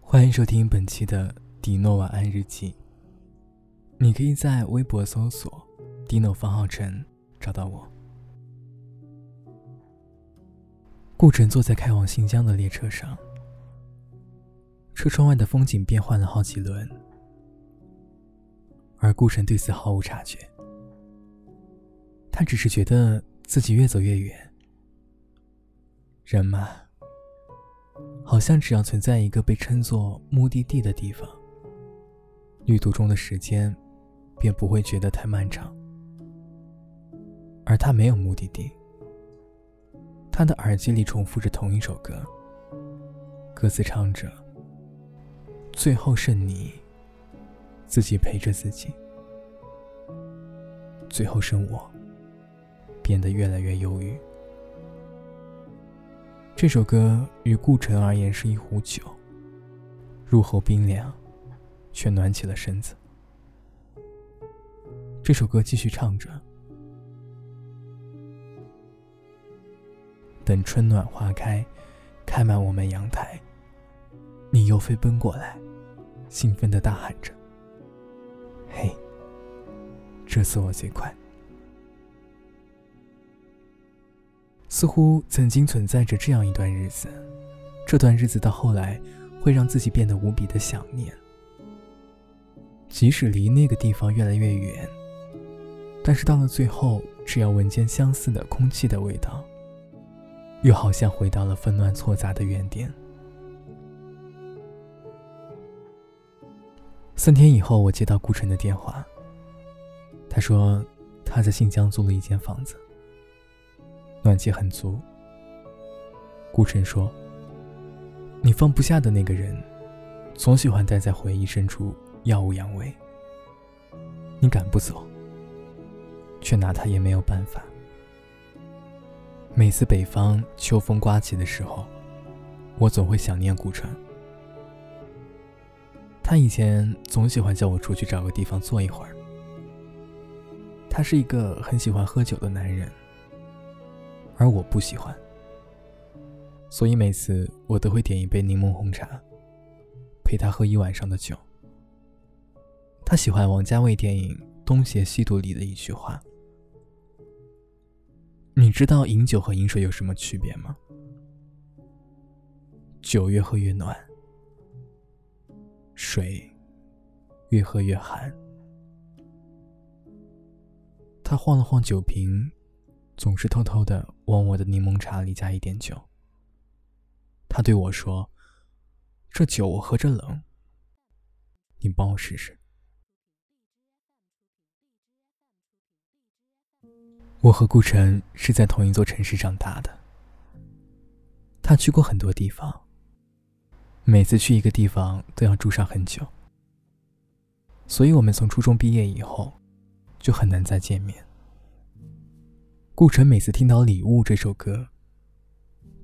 欢迎收听本期的迪诺晚安日记。你可以在微博搜索“迪诺方浩辰”找到我。顾晨坐在开往新疆的列车上，车窗外的风景变换了好几轮，而顾晨对此毫无察觉。他只是觉得自己越走越远。人嘛，好像只要存在一个被称作目的地的地方，旅途中的时间便不会觉得太漫长。而他没有目的地。他的耳机里重复着同一首歌，歌词唱着：“最后是你，自己陪着自己。最后是我，变得越来越忧郁。”这首歌于顾城而言是一壶酒，入喉冰凉，却暖起了身子。这首歌继续唱着。等春暖花开，开满我们阳台，你又飞奔过来，兴奋的大喊着：“嘿，这次我最快。”似乎曾经存在着这样一段日子，这段日子到后来会让自己变得无比的想念，即使离那个地方越来越远，但是到了最后，只要闻见相似的空气的味道。又好像回到了纷乱错杂的原点。三天以后，我接到顾晨的电话。他说他在新疆租了一间房子，暖气很足。顾晨说：“你放不下的那个人，总喜欢待在回忆深处，耀武扬威。你赶不走，却拿他也没有办法。”每次北方秋风刮起的时候，我总会想念顾城。他以前总喜欢叫我出去找个地方坐一会儿。他是一个很喜欢喝酒的男人，而我不喜欢，所以每次我都会点一杯柠檬红茶，陪他喝一晚上的酒。他喜欢王家卫电影《东邪西毒》里的一句话。你知道饮酒和饮水有什么区别吗？酒越喝越暖，水越喝越寒。他晃了晃酒瓶，总是偷偷的往我的柠檬茶里加一点酒。他对我说：“这酒我喝着冷，你帮我试试。”我和顾晨是在同一座城市长大的。他去过很多地方，每次去一个地方都要住上很久，所以我们从初中毕业以后就很难再见面。顾晨每次听到《礼物》这首歌，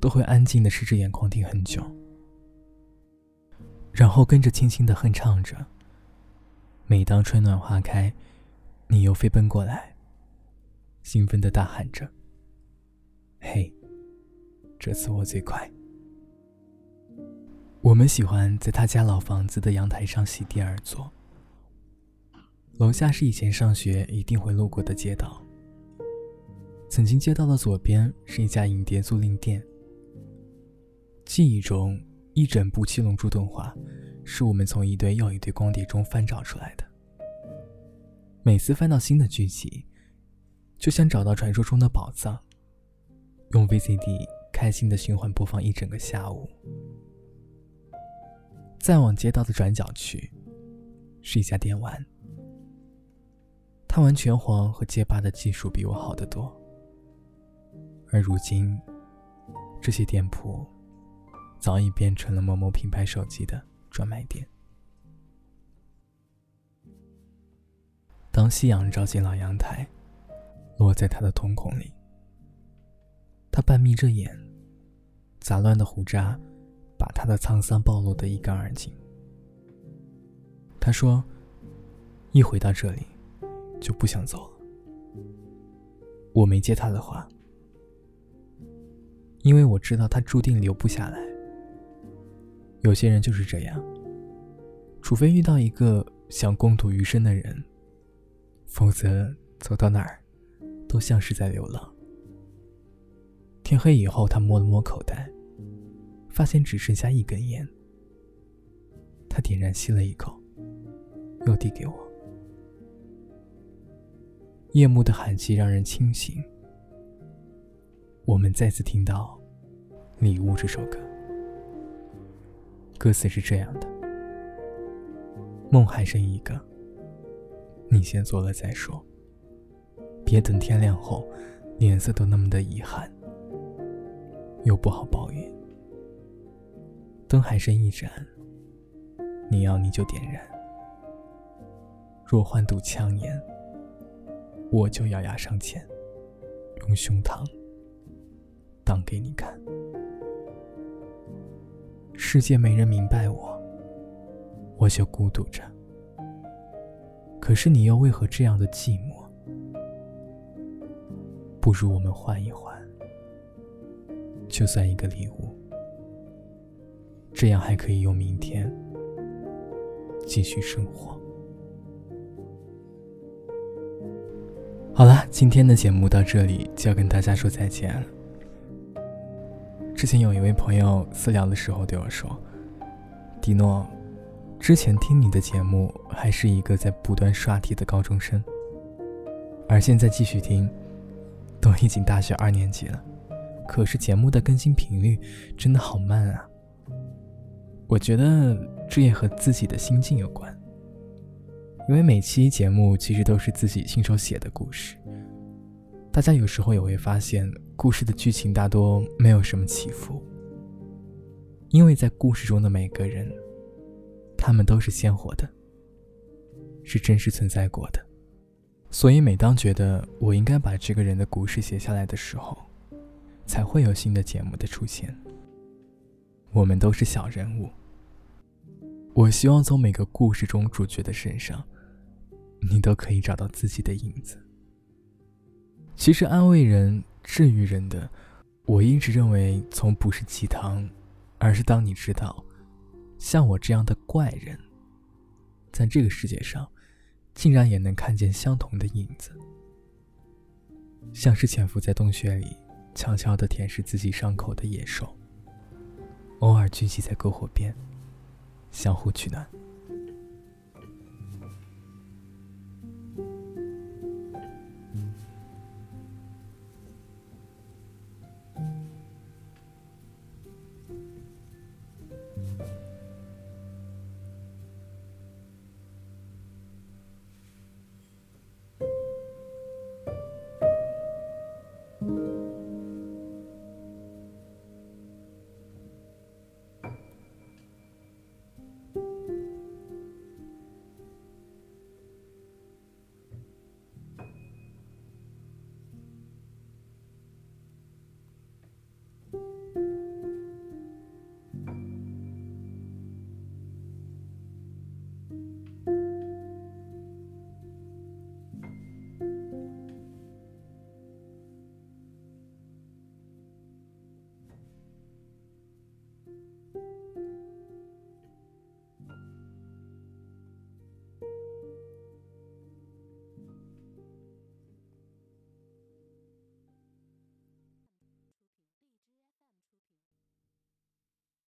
都会安静的湿着眼眶听很久，然后跟着轻轻的哼唱着：“每当春暖花开，你又飞奔过来。”兴奋的大喊着：“嘿，这次我最快！”我们喜欢在他家老房子的阳台上席地而坐。楼下是以前上学一定会路过的街道。曾经街道的左边是一家影碟租赁店。记忆中，一整部《七龙珠》动画，是我们从一堆又一堆光碟中翻找出来的。每次翻到新的剧集。就像找到传说中的宝藏，用 VCD 开心的循环播放一整个下午。再往街道的转角去，是一家电玩。他玩拳皇和街霸的技术比我好得多。而如今，这些店铺早已变成了某某品牌手机的专卖店。当夕阳照进老阳台。落在他的瞳孔里，他半眯着眼，杂乱的胡渣把他的沧桑暴露得一干二净。他说：“一回到这里，就不想走了。”我没接他的话，因为我知道他注定留不下来。有些人就是这样，除非遇到一个想共度余生的人，否则走到哪儿，都像是在流浪。天黑以后，他摸了摸口袋，发现只剩下一根烟。他点燃，吸了一口，又递给我。夜幕的寒气让人清醒。我们再次听到《礼物》这首歌。歌词是这样的：梦还剩一个，你先做了再说。别等天亮后，脸色都那么的遗憾，又不好抱怨。灯还剩一盏，你要你就点燃。若换堵枪眼，我就咬牙上前，用胸膛挡给你看。世界没人明白我，我就孤独着。可是你又为何这样的寂寞？不如我们换一换，就算一个礼物，这样还可以用明天继续生活。好了，今天的节目到这里就要跟大家说再见了。之前有一位朋友私聊的时候对我说：“迪诺，之前听你的节目还是一个在不断刷题的高中生，而现在继续听，都已经大学二年级了，可是节目的更新频率真的好慢啊。我觉得这也和自己的心境有关，因为每期节目其实都是自己亲手写的故事。”大家有时候也会发现，故事的剧情大多没有什么起伏，因为在故事中的每个人，他们都是鲜活的，是真实存在过的。所以，每当觉得我应该把这个人的故事写下来的时候，才会有新的节目的出现。我们都是小人物，我希望从每个故事中主角的身上，你都可以找到自己的影子。其实安慰人、治愈人的，我一直认为从不是鸡汤，而是当你知道，像我这样的怪人，在这个世界上，竟然也能看见相同的影子，像是潜伏在洞穴里，悄悄地舔舐自己伤口的野兽，偶尔聚集在篝火边，相互取暖。